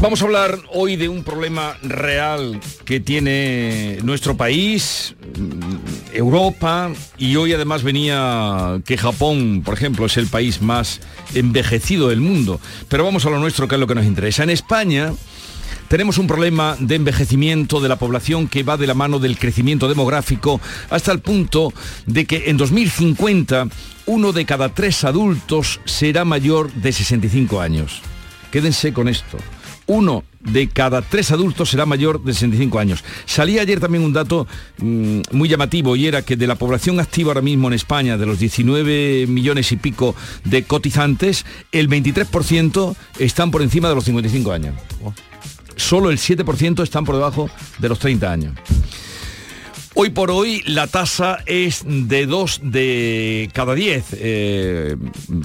Vamos a hablar hoy de un problema real que tiene nuestro país, mm, Europa, y hoy además venía que Japón, por ejemplo, es el país más envejecido del mundo. Pero vamos a lo nuestro, que es lo que nos interesa. En España tenemos un problema de envejecimiento de la población que va de la mano del crecimiento demográfico hasta el punto de que en 2050 uno de cada tres adultos será mayor de 65 años. Quédense con esto uno de cada tres adultos será mayor de 65 años. Salía ayer también un dato mm, muy llamativo y era que de la población activa ahora mismo en España, de los 19 millones y pico de cotizantes, el 23% están por encima de los 55 años. Solo el 7% están por debajo de los 30 años. Hoy por hoy la tasa es de 2 de cada 10, eh,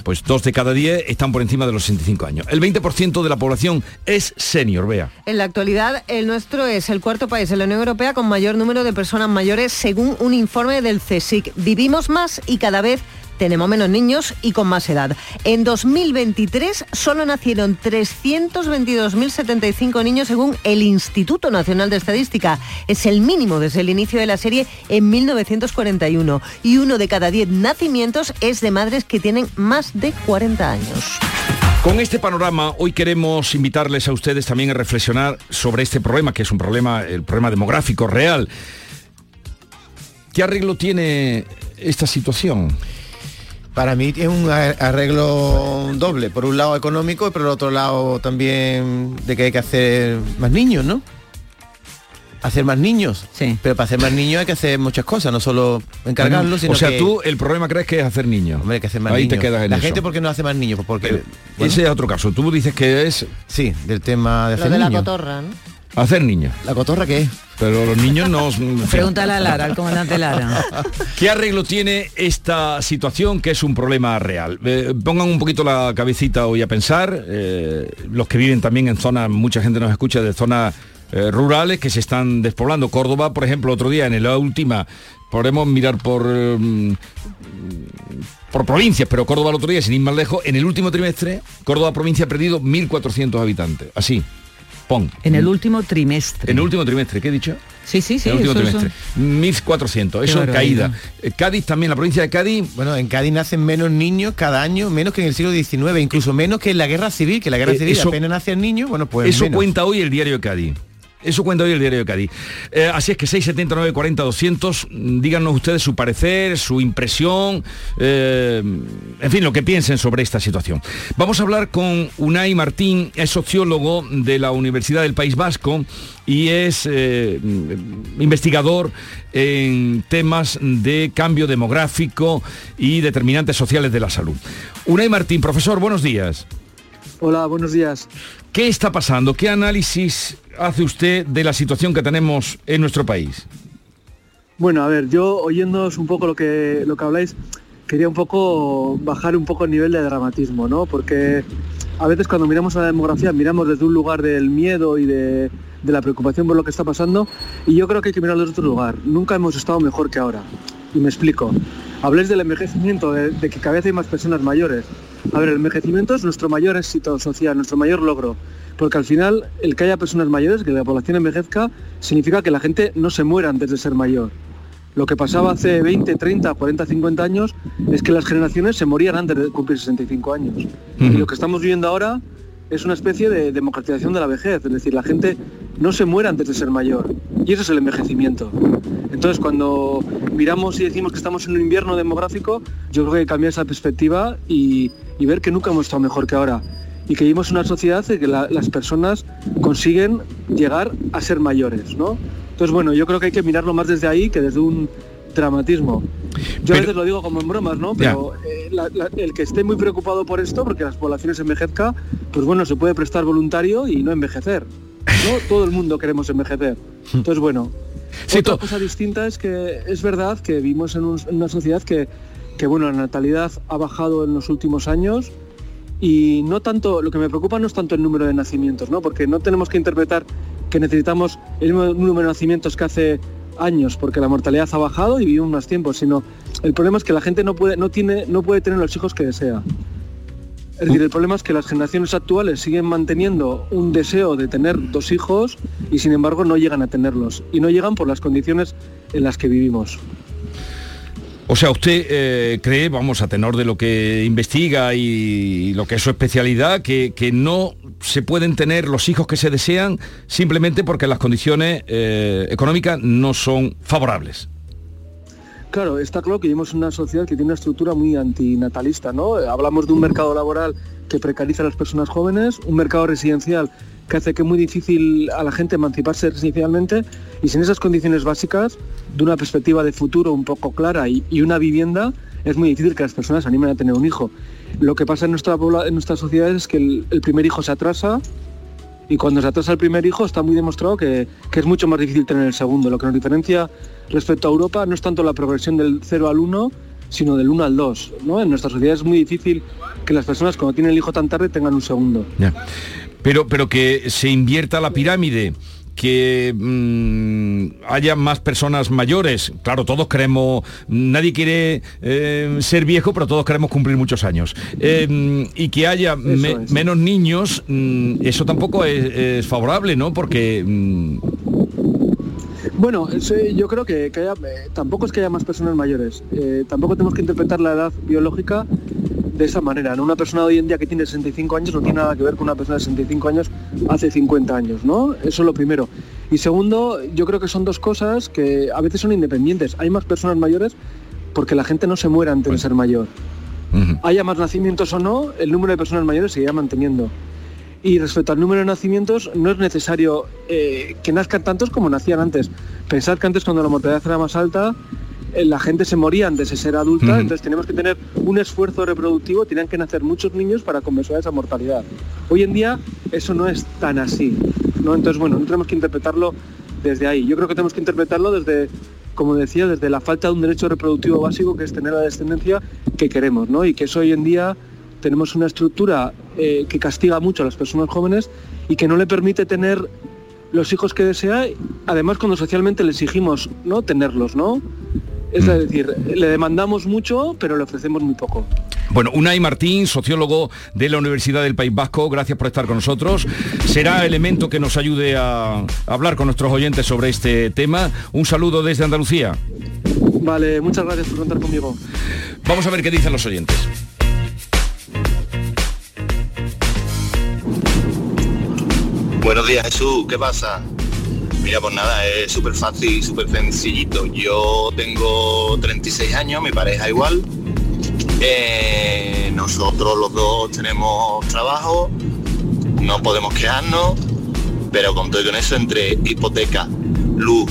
pues 2 de cada 10 están por encima de los 65 años. El 20% de la población es senior, vea. En la actualidad, el nuestro es el cuarto país en la Unión Europea con mayor número de personas mayores según un informe del CSIC. Vivimos más y cada vez tenemos menos niños y con más edad. En 2023 solo nacieron 322.075 niños según el Instituto Nacional de Estadística. Es el mínimo desde el inicio de la serie en 1941. Y uno de cada 10 nacimientos es de madres que tienen más de 40 años. Con este panorama, hoy queremos invitarles a ustedes también a reflexionar sobre este problema, que es un problema, el problema demográfico real. ¿Qué arreglo tiene esta situación? Para mí es un arreglo doble, por un lado económico y por el otro lado también de que hay que hacer más niños, ¿no? Hacer más niños. Sí. Pero para hacer más niños hay que hacer muchas cosas, no solo encargarlos, sino O sea, que- tú el problema crees que es hacer niños. Hombre, hay que hacer más Ahí niños. te quedas en La eso. gente porque no hace más niños, pues porque Pero bueno, Ese es otro caso. Tú dices que es sí, del tema de Lo hacer de la niños. cotorra, ¿no? Hacer niños. La cotorra qué es? Pero los niños no... Pregúntale a Lara, al comandante Lara. ¿Qué arreglo tiene esta situación que es un problema real? Eh, pongan un poquito la cabecita hoy a pensar, eh, los que viven también en zonas, mucha gente nos escucha de zonas eh, rurales que se están despoblando. Córdoba, por ejemplo, otro día en la última, podemos mirar por... eh, por provincias, pero Córdoba el otro día, sin ir más lejos, en el último trimestre, Córdoba provincia ha perdido 1.400 habitantes. Así, pon. En el último trimestre. En el último trimestre, ¿qué he dicho? Sí, sí, sí. en el último eso- eso- trimestre. 1.400, eso es caída. Eh, Cádiz también, la provincia de Cádiz, Bueno, en Cádiz nacen menos niños cada año, menos que en el siglo XIX, incluso menos que en la guerra civil, que en la guerra Eh, civil eso- apenas nacían niños, bueno, pues eso menos. cuenta hoy el diario de Cádiz. Eso cuenta hoy el diario de Cádiz. Eh, así es que 679 40 200, mm, díganos ustedes su parecer, su impresión, eh, en fin, lo que piensen sobre esta situación. Vamos a hablar con Unai Martín, es sociólogo de la Universidad del País Vasco y es eh, investigador en temas de cambio demográfico y determinantes sociales de la salud. Unai Martín, profesor, buenos días. Hola, buenos días. ¿Qué está pasando? ¿Qué análisis hace usted de la situación que tenemos en nuestro país? Bueno, a ver, yo oyéndoos un poco lo que, lo que habláis, quería un poco bajar un poco el nivel de dramatismo, ¿no? Porque a veces cuando miramos a la demografía miramos desde un lugar del miedo y de, de la preocupación por lo que está pasando y yo creo que hay que mirar desde otro lugar. Nunca hemos estado mejor que ahora. Y me explico. Habléis del envejecimiento, de, de que cada vez hay más personas mayores. A ver, el envejecimiento es nuestro mayor éxito social, nuestro mayor logro. Porque al final el que haya personas mayores, que la población envejezca, significa que la gente no se muera antes de ser mayor. Lo que pasaba hace 20, 30, 40, 50 años es que las generaciones se morían antes de cumplir 65 años. Y Ujú. lo que estamos viviendo ahora es una especie de democratización de la vejez, es decir, la gente no se muere antes de ser mayor. Y eso es el envejecimiento. Entonces, cuando miramos y decimos que estamos en un invierno demográfico, yo creo que cambiar esa perspectiva y, ver que nunca hemos estado mejor que ahora. Y que vivimos una sociedad en que la- las personas consiguen llegar a ser mayores, ¿no? Entonces, bueno, yo creo que hay que mirarlo más desde ahí que desde un dramatismo. Yo a veces lo digo como en bromas, ¿no? Pero eh, la- la- el que esté muy preocupado por esto, porque las poblaciones envejezca, pues bueno, se puede prestar voluntario y no envejecer. ¿no? Todo el mundo queremos envejecer. Entonces, bueno, Sí, otra cosa distinta es que es verdad que vivimos en, un- en una sociedad que, que, bueno, la natalidad ha bajado en los últimos años y no tanto, lo que me preocupa no es tanto el número de nacimientos, ¿no? Porque no tenemos que interpretar que necesitamos el mismo número de nacimientos que hace años, porque la mortalidad ha bajado y vivimos más tiempo, sino el problema es que la gente no puede, no tiene, no puede tener los hijos que desea. Es decir, el problema es que las generaciones actuales siguen manteniendo un deseo de tener dos hijos y sin embargo no llegan a tenerlos. Y no llegan por las condiciones en las que vivimos. O sea, usted eh, cree, vamos, a tenor de lo que investiga y lo que es su especialidad, que, que no se pueden tener los hijos que se desean simplemente porque las condiciones eh, económicas no son favorables. Claro, está claro que vivimos en una sociedad que tiene una estructura muy antinatalista, ¿no? Hablamos de un mercado laboral que precariza a las personas jóvenes, un mercado residencial que hace que es muy difícil a la gente emanciparse residencialmente y sin esas condiciones básicas, de una perspectiva de futuro un poco clara y, una vivienda, es muy difícil que las personas se animen a tener un hijo. Lo que pasa en nuestra, en sociedad es que el, el primer hijo se atrasa y cuando se atrasa el primer hijo está muy demostrado que, que es mucho más difícil tener el segundo. Lo que nos diferencia respecto a Europa no es tanto la progresión del 0 al 1, sino del 1 al 2. ¿no? En nuestra sociedad es muy difícil que las personas cuando tienen el hijo tan tarde tengan un segundo. Ya. Pero, pero que se invierta la pirámide, que mm, haya más personas mayores. Claro, todos queremos, nadie quiere eh, ser viejo, pero todos queremos cumplir muchos años. Eh, y que haya me- menos niños, mm, eso tampoco es, es favorable, ¿no? Porque mm, Bueno, yo creo que, que haya- eh, tampoco es que haya más personas mayores. Eh, tampoco tenemos que interpretar la edad biológica de esa manera. ¿no? Una persona de hoy en día que tiene 65 años no tiene nada que ver con una persona de 65 años hace 50 años, ¿no? Eso es lo primero. Y segundo, yo creo que son dos cosas que a veces son independientes. Hay más personas mayores porque la gente no se muere antes de ser mayor. Haya más nacimientos o no, el número de personas mayores seguirá manteniendo. Y respecto al número de nacimientos, no es necesario eh, que nazcan tantos como nacían antes. Pensad que antes cuando la mortalidad era más alta, eh, la gente se moría antes de ser adulta, entonces tenemos que tener un esfuerzo reproductivo, tenían que nacer muchos niños para compensar esa mortalidad. Hoy en día eso no es tan así. ¿no? Entonces, bueno, no tenemos que interpretarlo desde ahí. Yo creo que tenemos que interpretarlo desde, como decía, desde la falta de un derecho reproductivo básico que es tener la descendencia que queremos, ¿no? Y que eso hoy en día tenemos una estructura eh, que castiga mucho a las personas jóvenes y que no le permite tener los hijos que desea, además cuando socialmente le exigimos no tenerlos, ¿no? Es Mm. decir, le demandamos mucho, pero le ofrecemos muy poco. Bueno, Unai Martín, sociólogo de la Universidad del País Vasco, gracias por estar con nosotros. Será elemento que nos ayude a hablar con nuestros oyentes sobre este tema. Un saludo desde Andalucía. Vale, muchas gracias por contar conmigo. Vamos a ver qué dicen los oyentes. Buenos días Jesús, ¿qué pasa? Mira, pues nada, es súper fácil súper sencillito. Yo tengo 36 años, mi pareja igual. Eh, nosotros los dos tenemos trabajo, no podemos quejarnos, pero con todo con eso entre hipoteca, luz,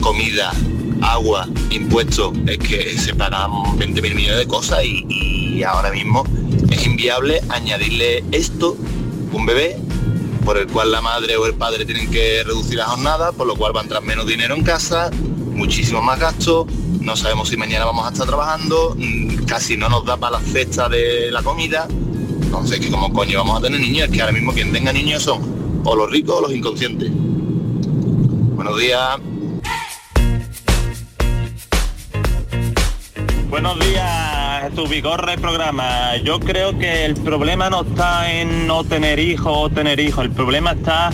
comida, agua, impuestos, es que se pagan 20 mil millones de cosas y ahora mismo es inviable añadirle esto, un bebé, por el cual la madre o el padre tienen que reducir la jornada, por lo cual va a entrar menos dinero en casa, muchísimo más gastos, no sabemos si mañana vamos a estar trabajando, mm, casi no nos da para la cesta de la comida, entonces que como coño vamos a tener niños, es que ahora mismo quien tenga niños son o los ricos o los inconscientes. Buenos días. Buenos días, Jesús Vigorra el programa. Yo creo que el problema no está en no tener hijos o tener hijos, el problema está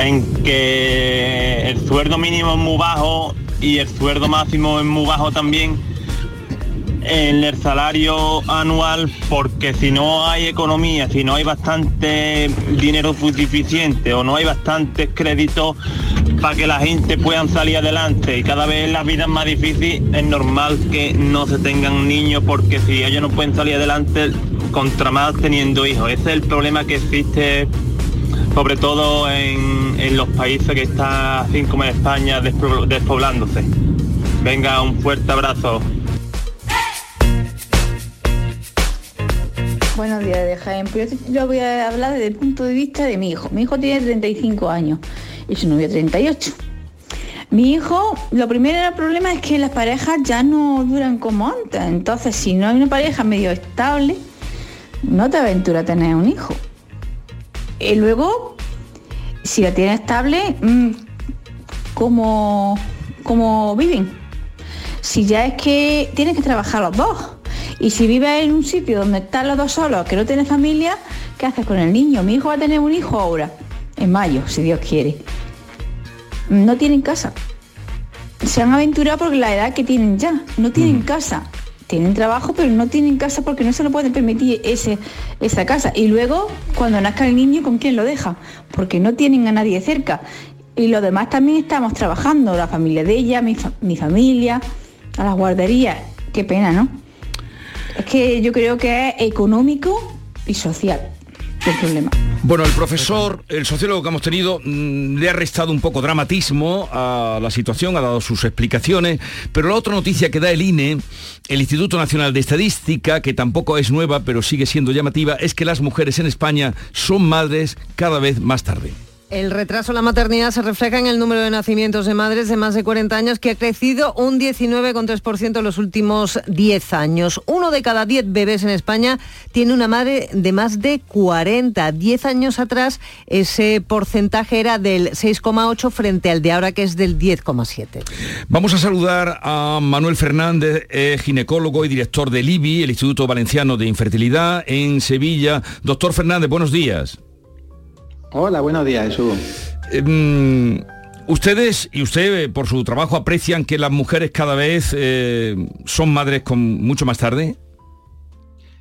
en que el sueldo mínimo es muy bajo y el sueldo máximo es muy bajo también en el salario anual porque si no hay economía, si no hay bastante dinero suficiente o no hay bastantes créditos para que la gente puedan salir adelante y cada vez la vida es más difícil, es normal que no se tengan niños porque si ellos no pueden salir adelante, contra más teniendo hijos. Ese es el problema que existe sobre todo en, los países que están así como en España despoblándose. Venga, un fuerte abrazo. Buenos días de Jaén. Yo- yo voy a hablar desde el punto de vista de mi hijo. Mi hijo tiene 35 años y su novia 38. Mi hijo, lo primero el problema es que las parejas ya no duran como antes. Entonces, si no hay una pareja medio estable, no te aventura a tener un hijo. Y luego, si la tienes estable, mm, ¿cómo, cómo viven? Si ya es que tienes que trabajar los dos. Y si vives en un sitio donde están los dos solos, que no tienes familia, ¿qué haces con el niño? Mi hijo va a tener un hijo ahora, en mayo, si Dios quiere. No tienen casa. Se han aventurado porque la edad que tienen ya. No tienen casa. Tienen trabajo, pero no tienen casa porque no se lo pueden permitir ese, esa casa. Y luego, cuando nazca el niño, ¿con quién lo deja? Porque no tienen a nadie cerca. Y los demás también estamos trabajando, la familia de ella, mi, fa- mi familia, a las guarderías. Qué pena, ¿no? Es que yo creo que es económico y social Bueno, el profesor, el sociólogo que hemos tenido, mm, le ha restado un poco dramatismo a la situación, ha dado sus explicaciones, pero la otra noticia que da el INE, el Instituto Nacional de Estadística, que tampoco es nueva, pero sigue siendo llamativa, es que las mujeres en España son madres cada vez más tarde. El retraso en la maternidad se refleja en el número de nacimientos de madres de más de 40 años, que ha crecido un 19,3% en los últimos 10 años. Uno de cada 10 bebés en España tiene una madre de más de 40. 10 años atrás ese porcentaje era del 6,8 frente al de ahora que es del 10,7. Vamos a saludar a Manuel Fernández, ginecólogo y director del IBI, el Instituto Valenciano de Infertilidad, en Sevilla. Doctor Fernández, buenos días. Hola, buenos días, Jesús. Em, ustedes y usted eh, por su trabajo aprecian que las mujeres cada vez eh, son madres con mucho más tarde.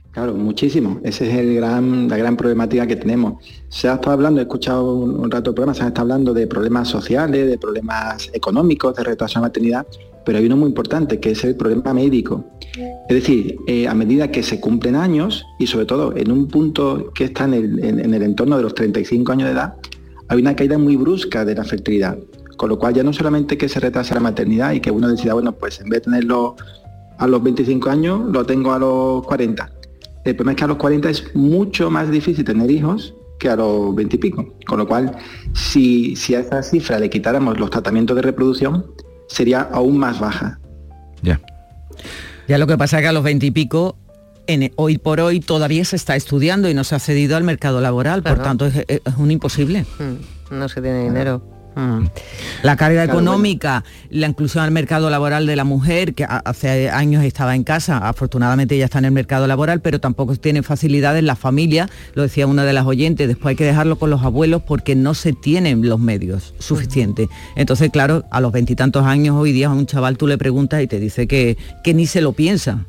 Claro, muchísimo. Esa es el gran, la gran problemática que tenemos. Se ha estado hablando, he escuchado un, un rato el programa, se ha estado hablando de problemas sociales, de problemas económicos, de retraso de maternidad, pero hay uno muy importante, que es el problema médico. Es decir, eh, a medida que se cumplen años, y sobre todo en un punto que está en el, en- el entorno de los 35 años de edad, hay una caída muy brusca de la fertilidad. Con lo cual ya no solamente que se retrase la maternidad y que uno decida, bueno, pues en vez de tenerlo a los 25 años, lo tengo a los 40. El problema es que a los 40 es mucho más difícil tener hijos que a los 20 y pico. Con lo cual, si, si a esa cifra le quitáramos los tratamientos de reproducción, sería aún más baja. Ya lo que pasa es que a los 20 y pico, en, hoy por hoy todavía se está estudiando y no se ha cedido al mercado laboral, por tanto es, es un imposible. No se tiene dinero. La carga Claro, económica, la inclusión al mercado laboral de la mujer, que hace años estaba en casa, afortunadamente ya está en el mercado laboral, pero tampoco tiene facilidades la familia, lo decía una de las oyentes, después hay que dejarlo con los abuelos porque no se tienen los medios suficientes. Entonces, claro, a los veintitantos años hoy día a un chaval tú le preguntas y te dice que, que ni se lo piensa.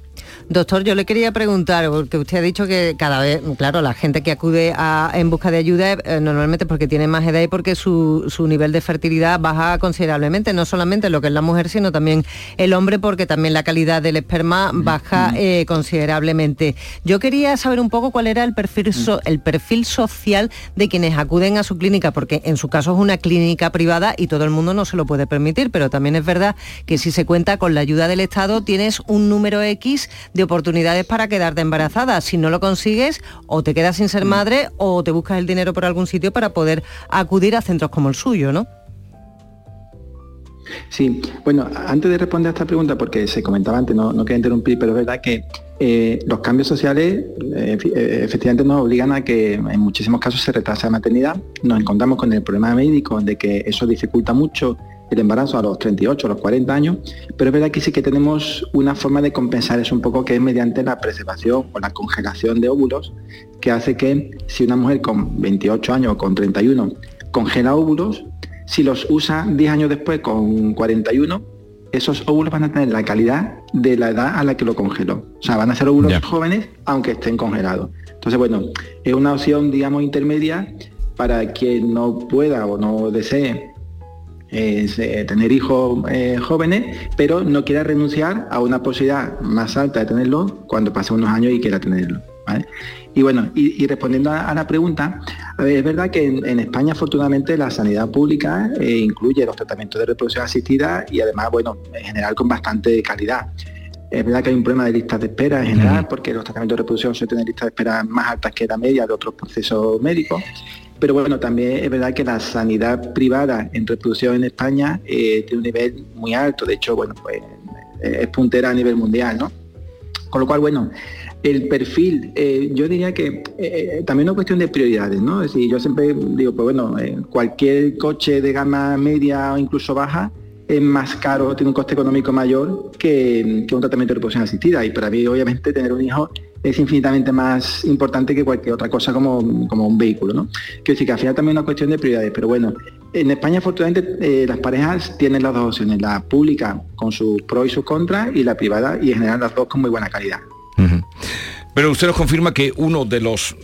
Doctor, yo le quería preguntar, porque usted ha dicho que cada vez, claro, la gente que acude a- en busca de ayuda eh, normalmente porque tiene más edad y porque su, su nivel de fertilidad baja considerablemente, no solamente lo que es la mujer, sino también el hombre, porque también la calidad del esperma baja eh, considerablemente. Yo quería saber un poco cuál era el perfil, so- el perfil social de quienes acuden a su clínica, porque en su caso es una clínica privada y todo el mundo no se lo puede permitir, pero también es verdad que si se cuenta con la ayuda del Estado tienes un número X de oportunidades para quedarte embarazada. Si no lo consigues, o te quedas sin ser madre o te buscas el dinero por algún sitio para poder acudir a centros como el suyo, ¿no? Sí, bueno, antes de responder a esta pregunta, porque se comentaba antes, no, no quería interrumpir, pero es verdad que eh, los cambios sociales eh, eh, efectivamente nos obligan a que en muchísimos casos se retrasa la maternidad. Nos encontramos con el problema médico de que eso dificulta mucho el embarazo a los 38, a los 40 años, pero es verdad que sí que tenemos una forma de compensar eso un poco que es mediante la preservación o la congelación de óvulos, que hace que si una mujer con 28 años o con 31 congela óvulos, si los usa 10 años después con 41, esos óvulos van a tener la calidad de la edad a la que lo congeló. O sea, van a ser óvulos jóvenes aunque estén congelados. Entonces, bueno, es una opción, digamos, intermedia para quien no pueda o no desee eh, tener hijos eh, jóvenes, pero no quiera renunciar a una posibilidad más alta de tenerlo cuando pase unos años y quiera tenerlo. ¿vale? Y bueno, y, y respondiendo a, a la pregunta, a ver, es verdad que en, en España afortunadamente la sanidad pública eh, incluye los tratamientos de reproducción asistida y además, bueno, en general con bastante calidad. Es verdad que hay un problema de listas de espera en general, porque los tratamientos de reproducción suelen tener listas de espera más altas que la media de otros procesos médicos. Pero bueno, también es verdad que la sanidad privada en reproducción en España eh, tiene un nivel muy alto. De hecho, bueno, pues eh, es puntera a nivel mundial, ¿no? Con lo cual, bueno, el perfil, eh, yo diría que también es una cuestión de prioridades, ¿no? Es decir, yo siempre digo, pues bueno, cualquier coche de gama media o incluso baja es más caro, tiene un coste económico mayor que, que un tratamiento de reproducción asistida. Y para mí, obviamente, tener un hijo es infinitamente más importante que cualquier otra cosa como, como un vehículo, ¿no? Quiero decir que al final también es una cuestión de prioridades, pero bueno, en España afortunadamente eh, las parejas tienen las dos opciones, la pública con sus pros y sus contras y la privada y en general las dos con muy buena calidad. Pero usted nos confirma que uno de los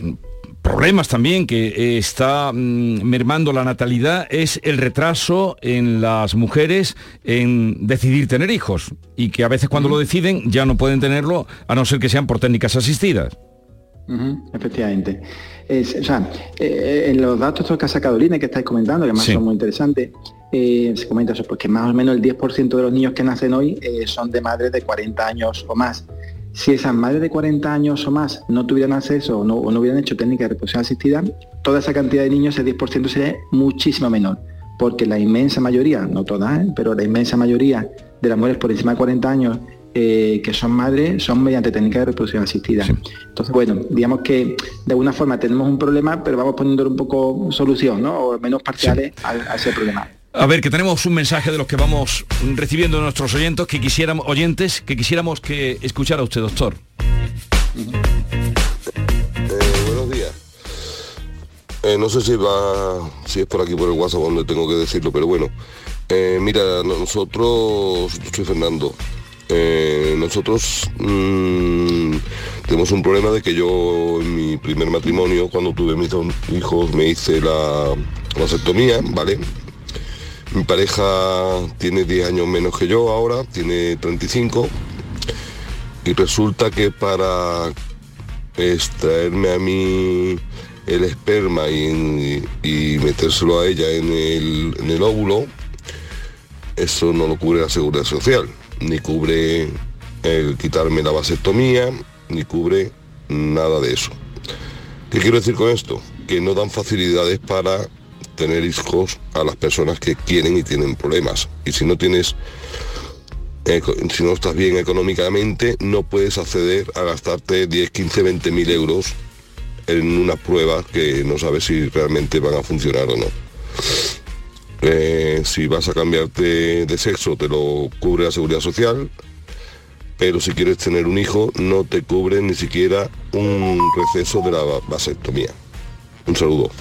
problemas también que eh, está mm, mermando la natalidad es el retraso en las mujeres en decidir tener hijos y que a veces cuando lo deciden ya no pueden tenerlo a no ser que sean por técnicas asistidas. Efectivamente. Es- o sea, eh, en los datos que ha sacado Lina, que estáis comentando, que además Sí. son muy interesantes, eh, se comenta eso, porque más o menos el 10% de los niños que nacen hoy eh, son de madres de 40 años o más. Si esas madres de 40 años o más no tuvieran acceso o no, o no hubieran hecho técnica de reproducción asistida, toda esa cantidad de niños, ese 10% sería muchísimo menor, porque la inmensa mayoría, no todas, ¿eh? pero la inmensa mayoría de las mujeres por encima de 40 años eh, que son madres son mediante técnica de reproducción asistida. Entonces, bueno, digamos que de alguna forma tenemos un problema, pero vamos poniéndole un poco solución, ¿no? O menos parciales al- a, ese problema. A ver, que tenemos un mensaje de los que vamos recibiendo nuestros oyentes que quisiéramos, oyentes que quisiéramos que escuchara usted, doctor. Eh, buenos días. Eh, no sé si va, si es por aquí por el WhatsApp donde tengo que decirlo, pero bueno. Eh, mira, nosotros, soy Fernando. Nosotros mm, tenemos un problema de que yo en mi primer matrimonio, cuando tuve mis dos hijos, me hice la vasectomía, ¿vale? Mi pareja tiene 10 años menos que yo ahora, tiene 35. Y resulta que para extraerme a mí el esperma y, metérselo a ella en el, en el óvulo, eso no lo cubre la seguridad social, ni cubre el quitarme la vasectomía, ni cubre nada de eso. ¿Qué quiero decir con esto? Que no dan facilidades para tener hijos a las personas que quieren y tienen problemas. Y si no tienes si no estás bien económicamente, no puedes acceder a gastarte 10, 15, 20 mil euros en unas pruebas que no sabes si realmente van a funcionar o no. Eh, si vas a cambiarte de sexo, te lo cubre la seguridad social, pero si quieres tener un hijo, no te cubre ni siquiera un receso de la va- vasectomía. Un saludo.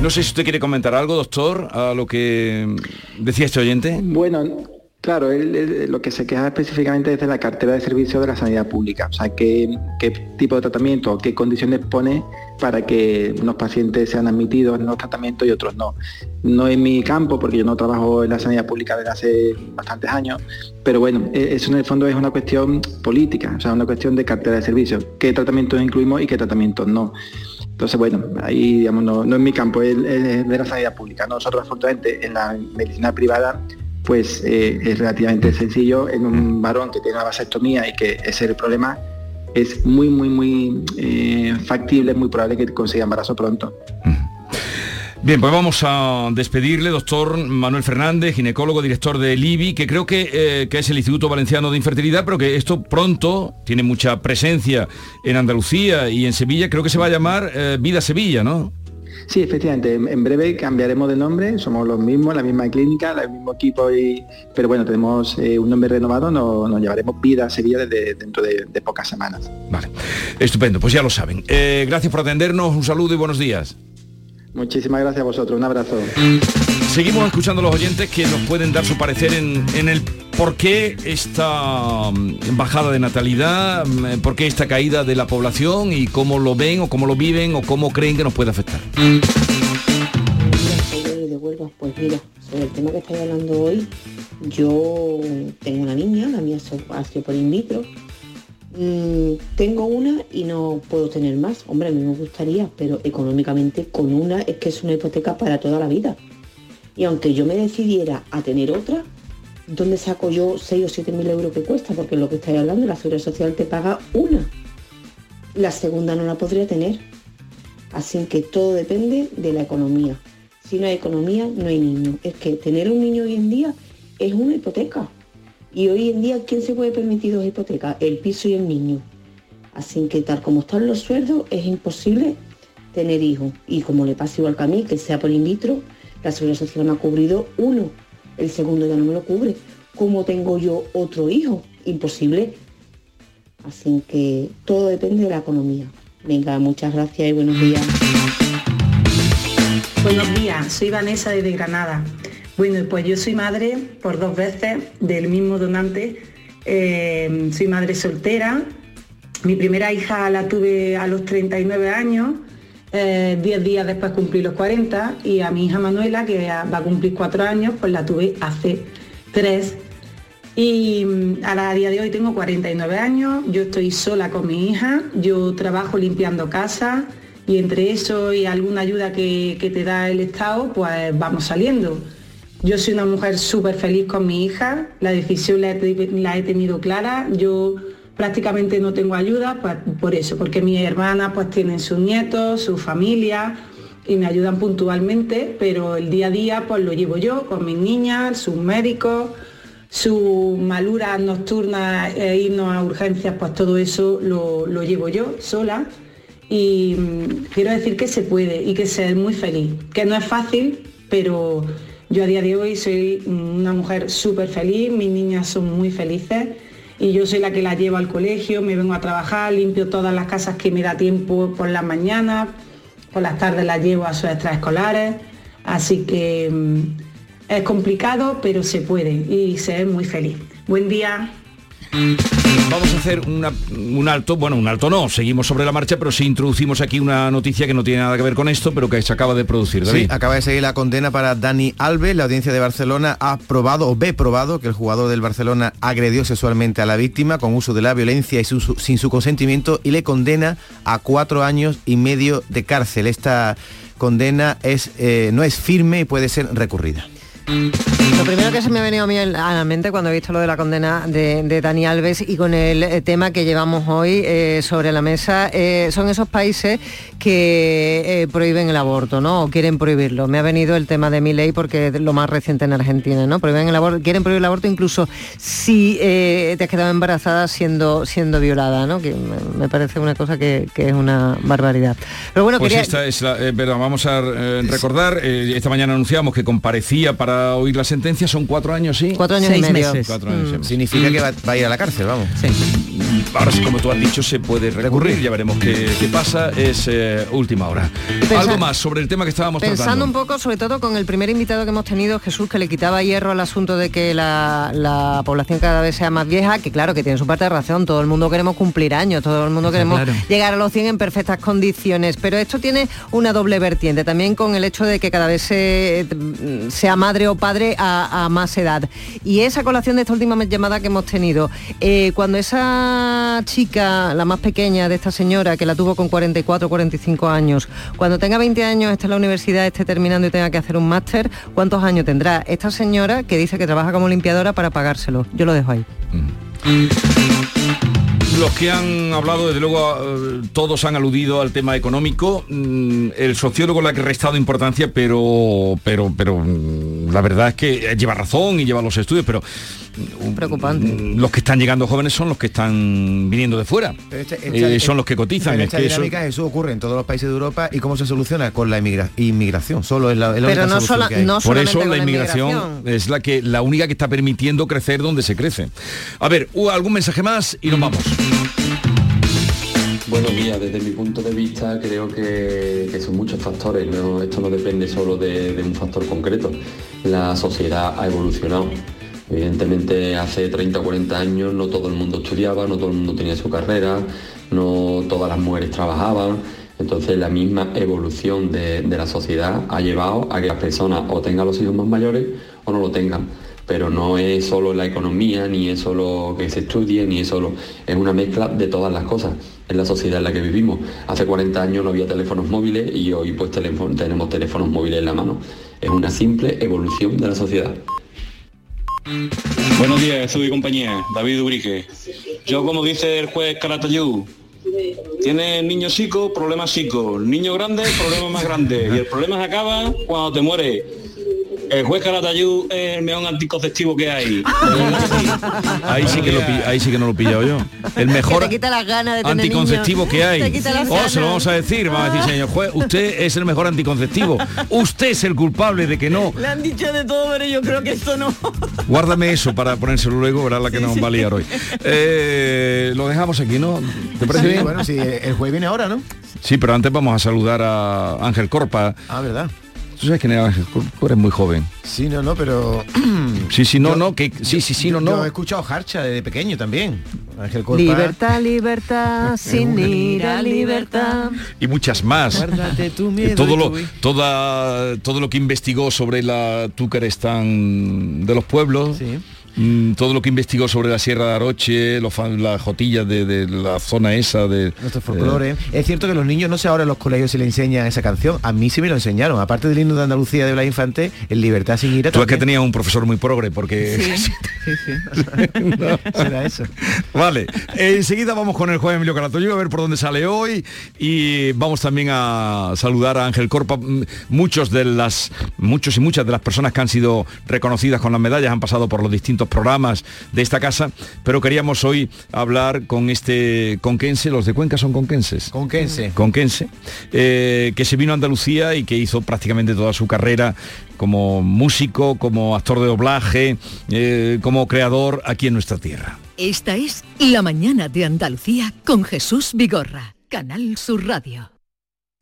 No sé si usted quiere comentar algo, doctor, a lo que decía este oyente. Bueno, claro, lo que se queja específicamente es de la cartera de servicios de la sanidad pública, o sea, qué, tipo de tratamiento qué condiciones pone para que unos pacientes sean admitidos en los tratamientos y otros no. No es mi campo, porque yo no trabajo en la sanidad pública desde hace bastantes años, pero bueno, e- eso en el fondo es una cuestión política, o sea, una cuestión de cartera de servicios, qué tratamientos incluimos y qué tratamientos no. Entonces, bueno, ahí digamos, no, no es mi campo, es, es de la sanidad pública. Nosotros, afortunadamente, en la medicina privada, pues eh, es relativamente sencillo. En un varón que tiene una vasectomía y que ese es el problema, es muy, muy, muy eh, factible, muy probable que consiga embarazo pronto. Bien, pues vamos a despedirle, doctor Manuel Fernández, ginecólogo, director del IBI, que creo que, eh, que es el Instituto Valenciano de Infertilidad, pero que esto pronto tiene mucha presencia en Andalucía y en Sevilla, creo que se va a llamar eh, Vida Sevilla, ¿no? Sí, efectivamente, en, en breve cambiaremos de nombre, somos los mismos, la misma clínica, el mismo equipo, y, pero bueno, tenemos eh, un nombre renovado, nos, nos llevaremos Vida a Sevilla desde dentro de, de pocas semanas. Vale, estupendo, pues ya lo saben. Eh, gracias por atendernos, un saludo y buenos días. Muchísimas gracias a vosotros, un abrazo. Seguimos escuchando a los oyentes que nos pueden dar su parecer en, en el por qué esta mm, bajada de natalidad, mm, por qué esta caída de la población y cómo lo ven o cómo lo viven o cómo creen que nos puede afectar. Pues mira, sobre el tema que estoy hablando hoy, yo tengo una niña, la mía ha sido por in vitro. Mm, tengo una y no puedo tener más. Hombre, a mí me gustaría, pero económicamente con una es que es una hipoteca para toda la vida. Y aunque yo me decidiera a tener otra, ¿dónde saco yo 6 o 7 mil euros que cuesta? Porque lo que estáis hablando, la seguridad social te paga una. La segunda no la podría tener. Así que todo depende de la economía. Si no hay economía, no hay niño. Es que tener un niño hoy en día es una hipoteca. Y hoy en día, ¿quién se puede permitir dos hipotecas? El piso y el niño. Así que tal como están los sueldos, es imposible tener hijos. Y como le pasa igual que a mí, que sea por in vitro, la seguridad social me ha cubrido uno. El segundo ya no me lo cubre. ¿Cómo tengo yo otro hijo? Imposible. Así que todo depende de la economía. Venga, muchas gracias y buenos días. Buenos días, soy Vanessa desde Granada. Bueno, pues yo soy madre por dos veces del mismo donante. Eh, soy madre soltera. Mi primera hija la tuve a los 39 años. eh, 10 días después cumplí los 40 y a mi hija Manuela, que va a cumplir 4 años, pues la tuve hace 3. Y mm, a la- día de hoy tengo 49 años, yo estoy sola con mi hija, yo trabajo limpiando casa y entre eso y alguna ayuda que, que te da el Estado, pues vamos saliendo. Yo soy una mujer súper feliz con mi hija, la decisión la he, tenido clara, yo prácticamente no tengo ayuda por eso, porque mis hermanas pues tienen sus nietos, su familia y me ayudan puntualmente, pero el día a día pues lo llevo yo con mis niñas, sus médicos, sus maluras nocturnas e irnos a urgencias, pues todo eso lo, lo llevo yo sola. Y mm, quiero decir que se puede y que ser muy feliz, que no es fácil, pero yo a día de hoy soy una mujer súper feliz, mis niñas son muy felices y yo soy la que las llevo al colegio, me vengo a trabajar, limpio todas las casas que me da tiempo por las mañanas, por las tardes las llevo a sus extraescolares, así que mm, es complicado, pero se puede y se es muy feliz. Buen día. Vamos a hacer una- un alto, bueno, un alto no, seguimos sobre la marcha, pero sí introducimos aquí una noticia que no tiene nada que ver con esto, pero que se acaba de producir. David. Sí, acaba de seguir la condena para Dani Alves. La audiencia de Barcelona ha probado o ve probado que el jugador del Barcelona agredió sexualmente a la víctima con uso de la violencia y su- su- sin su consentimiento y le condena a cuatro años y medio de cárcel. Esta condena es, eh, no es firme y puede ser recurrida. Lo primero que se me ha venido a mí a la mente cuando he visto lo de la condena de, de Dani Alves y con el eh, tema que llevamos hoy eh, sobre la mesa, eh, son esos países que eh, prohíben el aborto, ¿no? O quieren prohibirlo. Me ha venido el tema de mi ley porque es lo más reciente en Argentina, ¿no? Prohíben el aborto, quieren prohibir el aborto incluso si te has quedado embarazada siendo, siendo violada, ¿no? Que me, parece una cosa que, que es una barbaridad. Pero bueno, Pues quería... esta es la, verdad, vamos a recordar, esta mañana anunciamos que comparecía para oír la sentencia, son cuatro años, ¿sí? Cuatro años y medio. meses. Cuatro años y medio. Significa que va, va a ir a la cárcel, vamos. Ahora sí, como tú has dicho, se puede recurrir, ya veremos qué, qué pasa, es eh, última hora. pensa- Algo más sobre el tema que estábamos Pensando tratando. un poco, sobre todo con el primer invitado que hemos tenido, Jesús, que le quitaba hierro al asunto de que la, la población cada vez sea más vieja, que claro, que tiene su parte de razón, todo el mundo queremos cumplir años, todo el mundo queremos claro. llegar a los 100 en perfectas condiciones, pero esto tiene una doble vertiente, también con el hecho de que cada vez se- sea madre o padre a, a más edad. Y esa colación de esta última llamada que hemos tenido, eh, cuando esa chica, la más pequeña de esta señora, que la tuvo con 44, 45 años, cuando tenga 20 años, esté en la universidad, esté terminando y tenga que hacer un máster, ¿cuántos años tendrá? Esta señora que dice que trabaja como limpiadora para pagárselo. Yo lo dejo ahí. Los que han hablado, desde luego, eh, todos han aludido al tema económico. Mm, El sociólogo le ha restado importancia, pero, pero, pero mm, la verdad es que lleva razón y lleva los estudios, pero Preocupante. los que están llegando jóvenes son los que están viniendo de fuera. Pero esta- Eh, esta- son los que cotizan. pero es esta que dinámica, eso ocurre en todos los países de Europa y cómo se soluciona con la inmigra- inmigración. Solo es la, es la Pero única no solución sola- que hay. no Por eso la inmigración, inmigración. es la que la única que está permitiendo crecer donde se crece. A ver, ¿u- algún mensaje más y nos vamos. Buenos días, desde mi punto de vista creo que, son muchos factores, esto no depende solo de, un factor concreto, la sociedad ha evolucionado. Evidentemente hace 30 o 40 años no todo el mundo estudiaba, no todo el mundo tenía su carrera, no todas las mujeres trabajaban, entonces la misma evolución de la sociedad ha llevado a que las personas o tengan los hijos más mayores o no lo tengan pero no es solo la economía, ni es solo que se estudie, ni es solo... Es una mezcla de todas las cosas. Es la sociedad en la que vivimos. Hace 40 años no había teléfonos móviles y hoy pues tenemos teléfonos móviles en la mano. Es una simple evolución de la sociedad. Buenos días, Jesús y compañía. David Ubrique. Yo, como dice el juez Caratayú, tiene niño chico, problema chico. Niño grande, problema más grande. Y el problema se acaba cuando te muere. El juez Caratayú es el mejor anticonceptivo que hay. Ahí sí que, lo ahí sí que no lo he pillado yo. El Que mejor te quita las ganas de tener anticonceptivo niños. que hay. Te Oh, se lo vamos a decir, vamos a decir, señor juez, usted es el mejor anticonceptivo. Usted es el culpable de que no. Le han dicho de todo, pero yo creo que esto no. Guárdame eso para ponérselo luego, verá la que nos va a liar hoy. Eh, lo dejamos aquí, ¿no? ¿Te parece Sí, bien? bueno, sí, el juez viene ahora, ¿no? Sí, pero antes vamos a saludar a Ángel Corpa. Ah, ¿verdad? Tú sabes Tú eres muy joven. Sí, no, no, pero... Sí, sí, no, no, que sí, sí, sí, no, Yo he no. escuchado Harcha desde pequeño también. Ángel Corpa. Libertad, libertad, sin ir a libertad. Y muchas más. Guárdate tu miedo Eh, todo y lo toda todo lo que investigó sobre la Túcarestán de los pueblos mm, todo lo que investigó sobre la Sierra de Aroche los las jotillas de, de la zona esa de Nuestro folclore. es cierto que los niños no sé ahora en los colegios si le enseñan esa canción. A mí sí me lo enseñaron. Aparte del himno de Andalucía de Blas Infante, el Libertad sin ira tú es que también. tenías un profesor muy progre porque Será eso. Vale, enseguida vamos con el juez Emilio Caratoyo a ver por dónde sale hoy y vamos también a saludar a Ángel Corpa. Mm, Muchos de las muchos y muchas de las personas que han sido reconocidas con las medallas han pasado por los distintos programas de esta casa, pero queríamos hoy hablar con este conquense, los de Cuenca son conquenses. Conquense. Conquense, eh, que se vino a Andalucía y que hizo prácticamente toda su carrera como músico, como actor de doblaje, eh, como creador aquí en nuestra tierra. Esta es La mañana de Andalucía con Jesús Vigorra, Canal Sur Radio.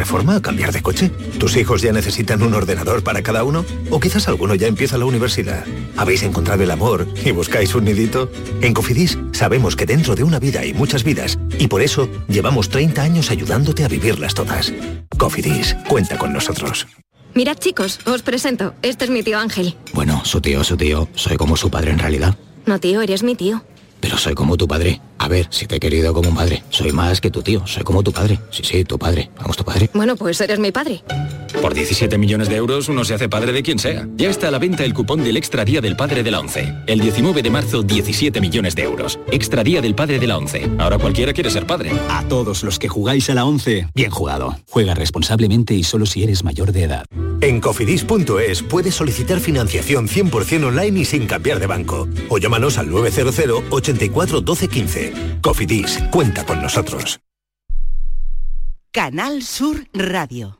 reforma o cambiar de coche? ¿Tus hijos ya necesitan un ordenador para cada uno? ¿O quizás alguno ya empieza la universidad? ¿Habéis encontrado el amor y buscáis un nidito? En Cofidis sabemos que dentro de una vida hay muchas vidas y por eso llevamos 30 años ayudándote a vivirlas todas. Cofidis, cuenta con nosotros. Mirad chicos, os presento. Este es mi tío Ángel. Bueno, su tío, su tío. Soy como su padre en realidad. No tío, eres mi tío. Pero soy como tu padre. A ver, si te he querido como un padre. Soy más que tu tío. Soy como tu padre. Sí, sí, tu padre. Vamos, tu padre. Bueno, pues eres mi padre. Por 17 millones de euros uno se hace padre de quien sea. Ya está a la venta el cupón del Extra Día del Padre de la ONCE. El 19 de marzo, 17 millones de euros. Extra Día del Padre de la ONCE. Ahora cualquiera quiere ser padre. A todos los que jugáis a la 11, bien jugado. Juega responsablemente y solo si eres mayor de edad. En cofidis.es puedes solicitar financiación 100% online y sin cambiar de banco. O llámanos al 900 84 12 15. Cofidis, cuenta con nosotros. Canal Sur Radio.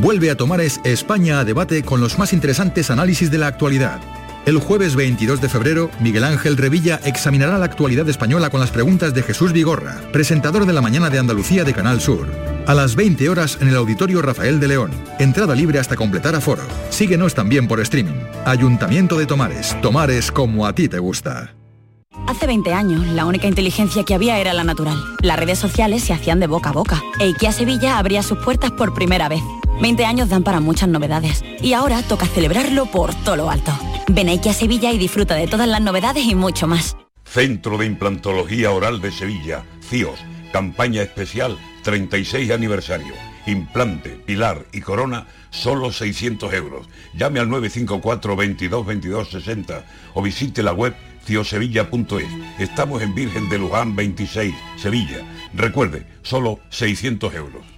Vuelve a Tomares España a debate con los más interesantes análisis de la actualidad. El jueves 22 de febrero, Miguel Ángel Revilla examinará la actualidad española con las preguntas de Jesús Vigorra, presentador de la Mañana de Andalucía de Canal Sur. A las 20 horas en el Auditorio Rafael de León. Entrada libre hasta completar aforo. Síguenos también por streaming. Ayuntamiento de Tomares. Tomares como a ti te gusta. Hace 20 años, la única inteligencia que había era la natural. Las redes sociales se hacían de boca a boca. E IKEA Sevilla abría sus puertas por primera vez. 20 años dan para muchas novedades. Y ahora toca celebrarlo por todo lo alto. Ven a IKEA Sevilla y disfruta de todas las novedades y mucho más. Centro de Implantología Oral de Sevilla, CIOS, campaña especial 36 aniversario. Implante, pilar y corona, solo 600 euros. Llame al 954 22 22 60 o visite la web ciosevilla.es. Estamos en Virgen de Luján 26, Sevilla. Recuerde, solo 600 euros.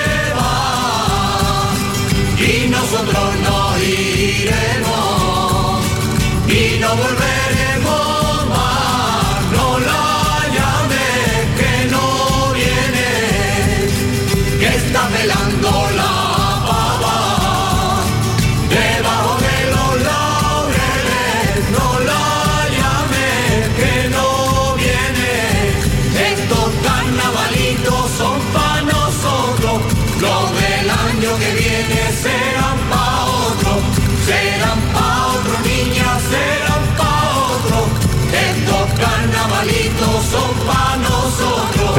y nosotros nos iremos y no volveremos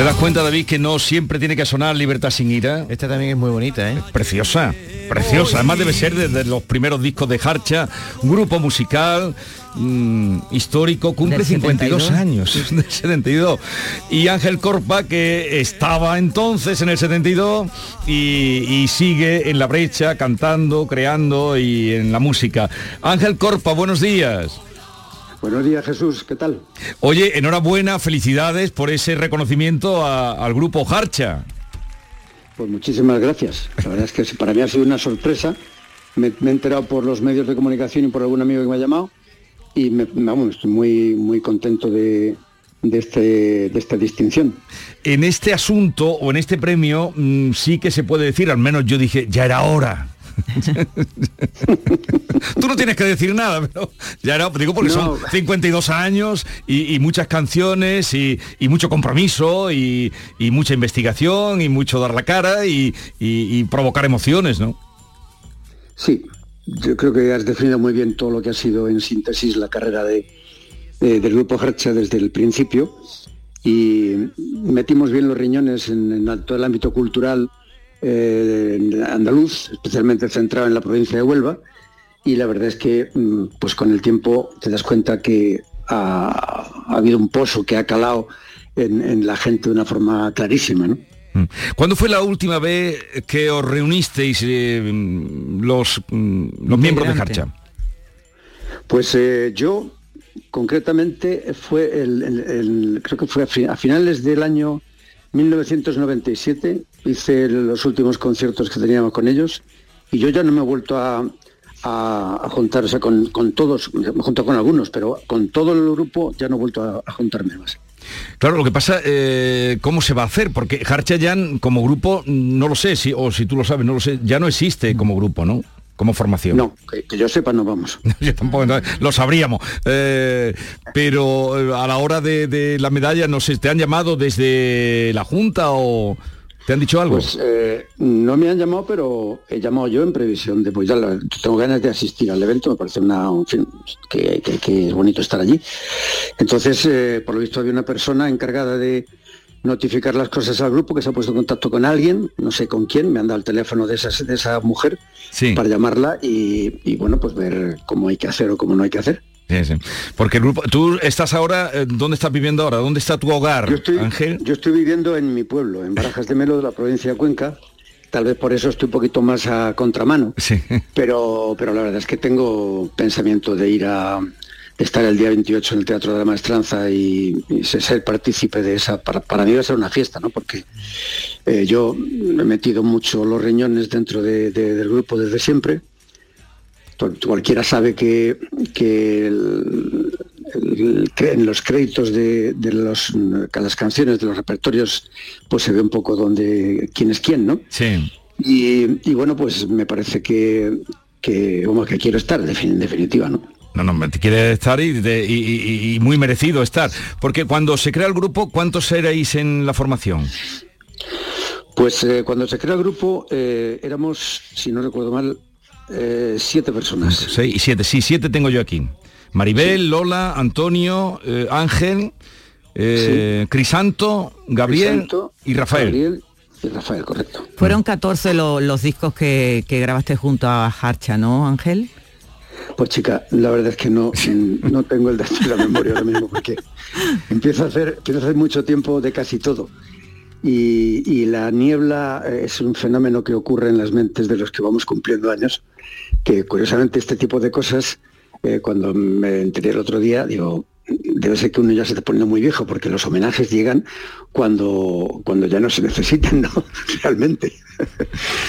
¿Te das cuenta, David, que no siempre tiene que sonar Libertad sin ira? Esta también es muy bonita, ¿eh? Preciosa, preciosa. Además debe ser desde los primeros discos de Harcha, un grupo musical mm, histórico, cumple Del 52 72. años, del 72. Y Ángel Corpa, que estaba entonces en el 72 y, y sigue en la brecha, cantando, creando y en la música. Ángel Corpa, buenos días. Buenos días Jesús, ¿qué tal? Oye, enhorabuena, felicidades por ese reconocimiento a- al grupo Harcha. Pues muchísimas gracias. La verdad es que para mí ha sido una sorpresa. Me, me he enterado por los medios de comunicación y por algún amigo que me ha llamado y me, vamos, estoy muy, muy contento de, de, este, de esta distinción. En este asunto o en este premio mm, sí que se puede decir, al menos yo dije, ya era hora. Tú no tienes que decir nada, pero ya era, digo porque son 52 años y, y muchas canciones y, y mucho compromiso y, y mucha investigación y mucho dar la cara y, provocar emociones, ¿no? Sí, yo creo que has definido muy bien todo lo que ha sido en síntesis la carrera de, de- del grupo Hercha desde el principio y metimos bien los riñones en, en todo el ámbito cultural eh, andaluz, especialmente centrado en la provincia de Huelva y la verdad es que mm, pues con el tiempo te das cuenta que ha, ha habido un pozo que ha calado en, en la gente de una forma clarísima, ¿no? Mm. ¿Cuándo fue la última vez que os reunisteis eh, los, mm, los miembros de. Harcha? Pues eh, yo concretamente fue el, el- el- creo que fue a finales del año 1997 hice los últimos conciertos que teníamos con ellos y yo ya no me he vuelto a, a- a juntar, o sea, con, con todos, juntado con algunos, pero con todo el grupo ya no he vuelto a, juntarme más. Claro, lo que pasa, eh, ¿cómo se va a hacer? Porque Harcha ya como grupo, no lo sé, si, o si tú lo sabes, no lo sé, ya no existe como grupo, ¿no? Como formación. No, que, que yo sepa no vamos. Yo tampoco, lo sabríamos. Eh, pero eh, a la hora de, de la medalla, no sé, ¿te han llamado desde la Junta o te han dicho algo? Pues eh, no me han llamado, pero he llamado yo en previsión de, pues ya la- tengo ganas de asistir al evento, me parece una, en fin, que, que- que es bonito estar allí. Entonces, eh, por lo visto había una persona encargada de notificar las cosas al grupo que se ha puesto en contacto con alguien, no sé con quién, me han dado el teléfono de esa, de esa mujer para llamarla y, y, bueno, pues ver cómo hay que hacer o cómo no hay que hacer. Sí, sí. Porque el grupo, tú estás ahora, eh, ¿dónde estás viviendo ahora? ¿Dónde está tu hogar, Yo estoy, Ángel? yo estoy viviendo en mi pueblo, en Barajas de Melo, de la provincia de Cuenca. Tal vez por eso estoy un poquito más a contramano. Pero, pero la verdad es que tengo pensamiento de ir a de estar el día 28 en el Teatro de la Maestranza y, y ser- partícipe de esa. Para, para mí va a ser una fiesta, ¿no? Porque eh, yo he metido mucho los riñones dentro de- de- del grupo desde siempre. Cualquiera sabe que, que el- en los créditos de, de los, que las canciones, de los repertorios, pues se ve un poco donde quién es quién, ¿no? Sí. Y, y bueno, pues me parece que, que, que quiero estar, en definitiva, ¿no? No, no, quiere estar y, de- y- y- y muy merecido estar. Porque cuando se crea el grupo, ¿cuántos erais en la formación? Pues eh, cuando se creó el grupo eh, éramos, si no recuerdo mal, eh, siete personas. Seis y siete, sí, siete tengo yo aquí. Maribel, Lola, Antonio, eh, Ángel, eh, Crisanto, Gabriel Crisanto, y Rafael. Gabriel y Rafael, correcto. Fueron 14 lo- los discos que, que grabaste junto a Harcha, ¿no, Ángel? Pues chica, la verdad es que no, no tengo el dato de la memoria ahora mismo porque empiezo a hacer, empiezo a hacer mucho tiempo de casi todo. Y, y la niebla eh, es un fenómeno que ocurre en las mentes de los que vamos cumpliendo años, que curiosamente este tipo de cosas, eh, cuando me enteré el otro día, digo, debe ser que uno ya se está poniendo muy viejo, porque los homenajes llegan cuando, cuando ya no se necesitan, ¿no? Realmente.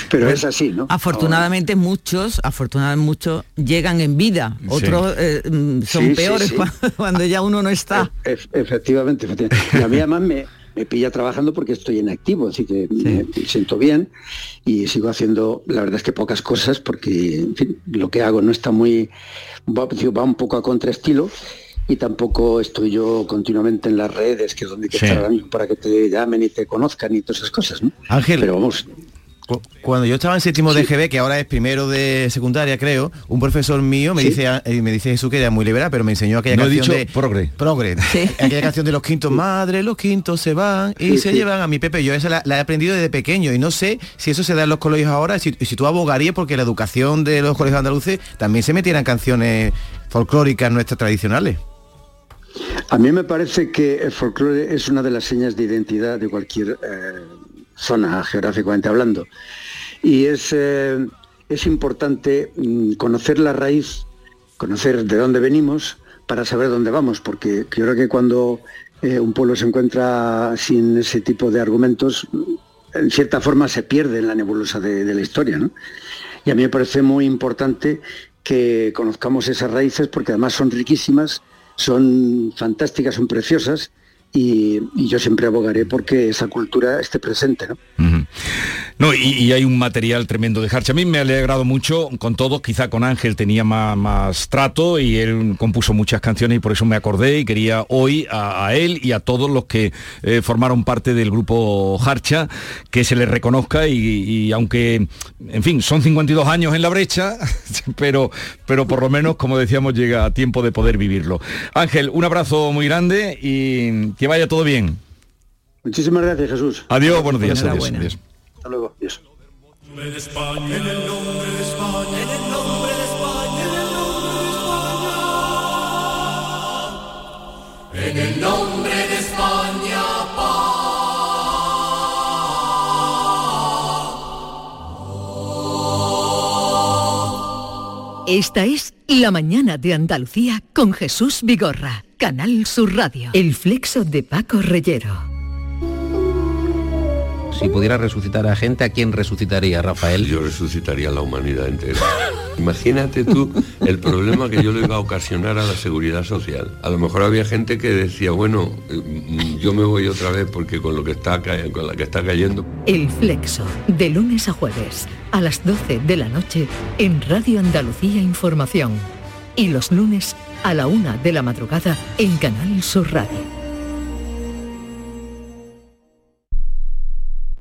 Pero es así, ¿no? Afortunadamente muchos, afortunadamente muchos llegan en vida, otros eh, mm, son Sí, peores sí. cuando, cuando ya uno no está. Ef- efectivamente, efectivamente. Y a mí además me, me pilla trabajando porque estoy en activo, así que me siento bien y sigo haciendo, la verdad es que pocas cosas porque en fin, lo que hago no está muy, va, va un poco a contraestilo y tampoco estoy yo continuamente en las redes, que es donde hay que Sí. estar ahora mismo para que te llamen y te conozcan y todas esas cosas, ¿no? Ángel, Pero vamos, Cu- Cuando yo estaba en séptimo de GB, que ahora es primero de secundaria, creo, un profesor mío me Sí. dice eh, me dice Jesús que era muy liberal, pero me enseñó aquella No he canción dicho de progre. progre, aquella canción de los quintos, madre, los quintos se van y Sí, se sí. llevan a mi Pepe. Yo esa la, la he aprendido desde pequeño y no sé si eso se da en los colegios ahora, si, si tú abogarías porque la educación de los colegios andaluces también se metieran canciones folclóricas nuestras tradicionales. A mí me parece que el folclore es una de las señas de identidad de cualquier eh, zona geográficamente hablando. Y es, eh, es importante mm, conocer la raíz, conocer de dónde venimos para saber dónde vamos, porque yo creo que cuando eh, un pueblo se encuentra sin ese tipo de argumentos, mm, en cierta forma se pierde en la nebulosa de, de la historia. ¿no? Y a mí me parece muy importante que conozcamos esas raíces porque además son riquísimas, son fantásticas, son preciosas y, yo siempre abogaré porque esa cultura esté presente. ¿no? No, y, hay un material tremendo de Harcha. A mí me ha alegrado mucho con todos, quizá con Ángel tenía más, más trato y él compuso muchas canciones y por eso me acordé y quería hoy a, a él y a todos los que eh, formaron parte del grupo Harcha que se les reconozca y, y aunque, en fin, son 52 años en la brecha, pero, pero por lo menos, como decíamos, llega a tiempo de poder vivirlo. Ángel, un abrazo muy grande y que vaya todo bien. Muchísimas gracias, Jesús. Adiós, buenos días. adiós, Enhorabuena. adiós. Hasta luego. Adiós. El nombre de España, en el nombre de España, Esta es La Mañana de Andalucía con Jesús Vigorra, Canal Sur Radio. El flexo de Paco Reyero. Si pudiera resucitar a gente, ¿a quién resucitaría, Rafael? Yo resucitaría a la humanidad entera. Imagínate tú el problema que yo le iba a ocasionar a la seguridad social. A lo mejor había gente que decía, bueno, eh, yo me voy otra vez porque con lo que está con la que está cayendo. El flexo, de lunes a jueves, a las 12 de la noche, en Radio Andalucía Información. Y los lunes a la una de la madrugada en Canal Sur Radio.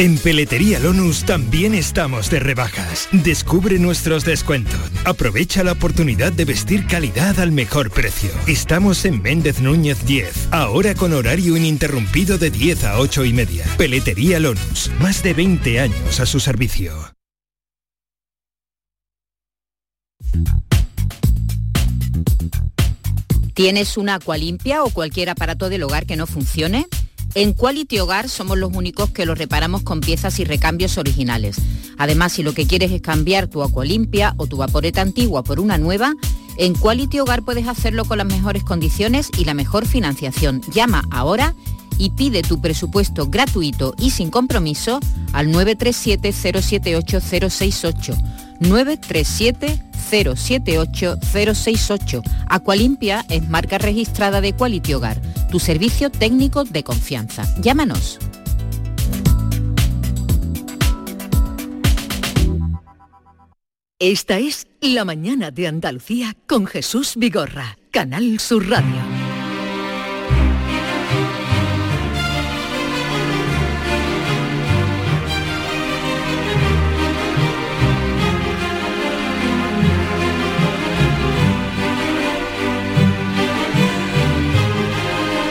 En Peletería Lonus también estamos de rebajas. Descubre nuestros descuentos. Aprovecha la oportunidad de vestir calidad al mejor precio. Estamos en Méndez Núñez 10, ahora con horario ininterrumpido de 10 a 8 y media. Peletería Lonus, más de 20 años a su servicio. ¿Tienes una agua limpia o cualquier aparato del hogar que no funcione? En Quality Hogar somos los únicos que los reparamos con piezas y recambios originales. Además, si lo que quieres es cambiar tu agua limpia o tu vaporeta antigua por una nueva, en Quality Hogar puedes hacerlo con las mejores condiciones y la mejor financiación. Llama ahora y pide tu presupuesto gratuito y sin compromiso al 937 078 068 937 078 068. Aqualimpia es marca registrada de Quality Hogar, tu servicio técnico de confianza. Llámanos. Esta es La mañana de Andalucía con Jesús Vigorra, Canal Sur Radio.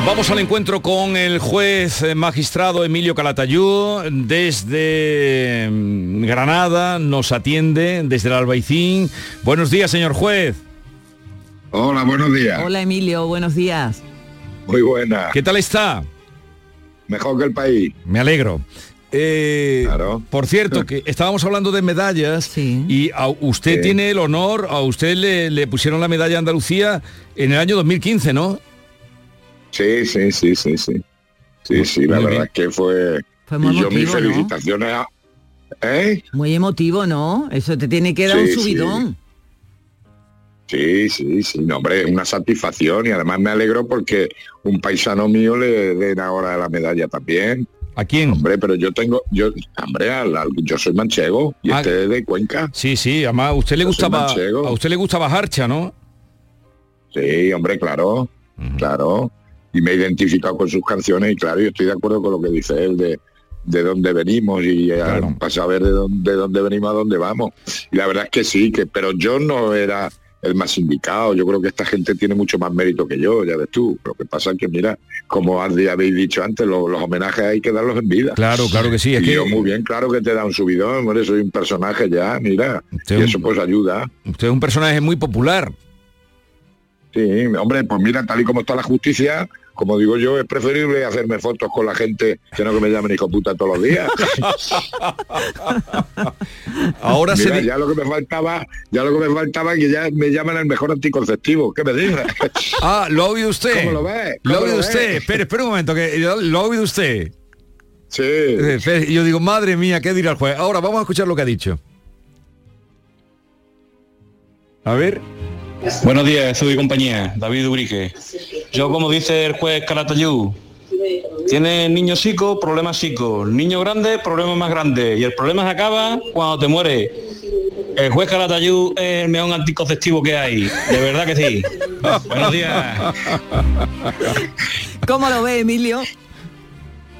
Vamos al encuentro con el juez eh, magistrado Emilio Calatayud. Desde mm, Granada nos atiende, desde el Albaicín. Buenos días, señor juez. Hola, buenos días. Hola, Emilio, buenos días. Muy buena. ¿Qué tal está? Mejor que el país. Me alegro. Eh, Por cierto, que estábamos hablando de medallas y a usted tiene el honor, a usted le, le pusieron la medalla Andalucía en el año 2015, ¿no? Sí, sí, sí, sí, sí. Sí, sí, la verdad es que fue... muy y yo mis emotivo, felicitaciones a... ¿Eh? Muy emotivo, ¿no? Eso te tiene que dar Sí, un sí. subidón. Sí, sí, sí, no, hombre, es una satisfacción y además me alegro porque un paisano mío le den ahora la medalla también. ¿A quién? Hombre, pero yo tengo, yo, hombre, al- al- yo soy manchego y Ah. este es de Cuenca. Sí, sí, además a usted le Yo gustaba a usted le gustaba Harcha, ¿no? Sí, hombre, claro, claro. Y me he identificado con sus canciones y claro, yo estoy de acuerdo con lo que dice él de, de dónde venimos y eh, para saber de dónde, de dónde venimos a dónde vamos. Y la verdad es que sí, que pero yo no era el más indicado. Yo creo que esta gente tiene mucho más mérito que yo, ya ves tú. Lo que pasa es que, mira, como habéis dicho antes, lo- los homenajes hay que darlos en vida. Claro, claro que sí. Es Y que yo muy bien, claro que te da un subidón, hombre, soy un personaje ya, mira. y eso pues ayuda. usted es un personaje muy popular. Sí, hombre, pues mira, tal y como está la justicia, como digo yo, es preferible hacerme fotos con la gente que no que me llamen hijo puta todos los días. Ahora se Mira, di- ya lo que me faltaba, ya lo que me faltaba que ya me llaman el mejor anticonceptivo. ¿Qué me dices? Ah, ¿lo ha oído usted? ¿Cómo lo? ¿Lo ha ¿Cómo oído usted? ves? Espere, espere un momento, que lo, lo ha oído usted. Sí. Y yo digo, madre mía, ¿qué dirá el juez? Ahora vamos a escuchar lo que ha dicho. A ver. Buenos días, soy compañía, David Urique. Yo, como dice el juez Calatayud, tiene niño psico, problema psico, niño grande, problema más grande. Y el problema se acaba cuando te muere. El juez Calatayud es el mejor anticonceptivo que hay. De verdad que sí. Buenos días. ¿Cómo lo ve, Emilio?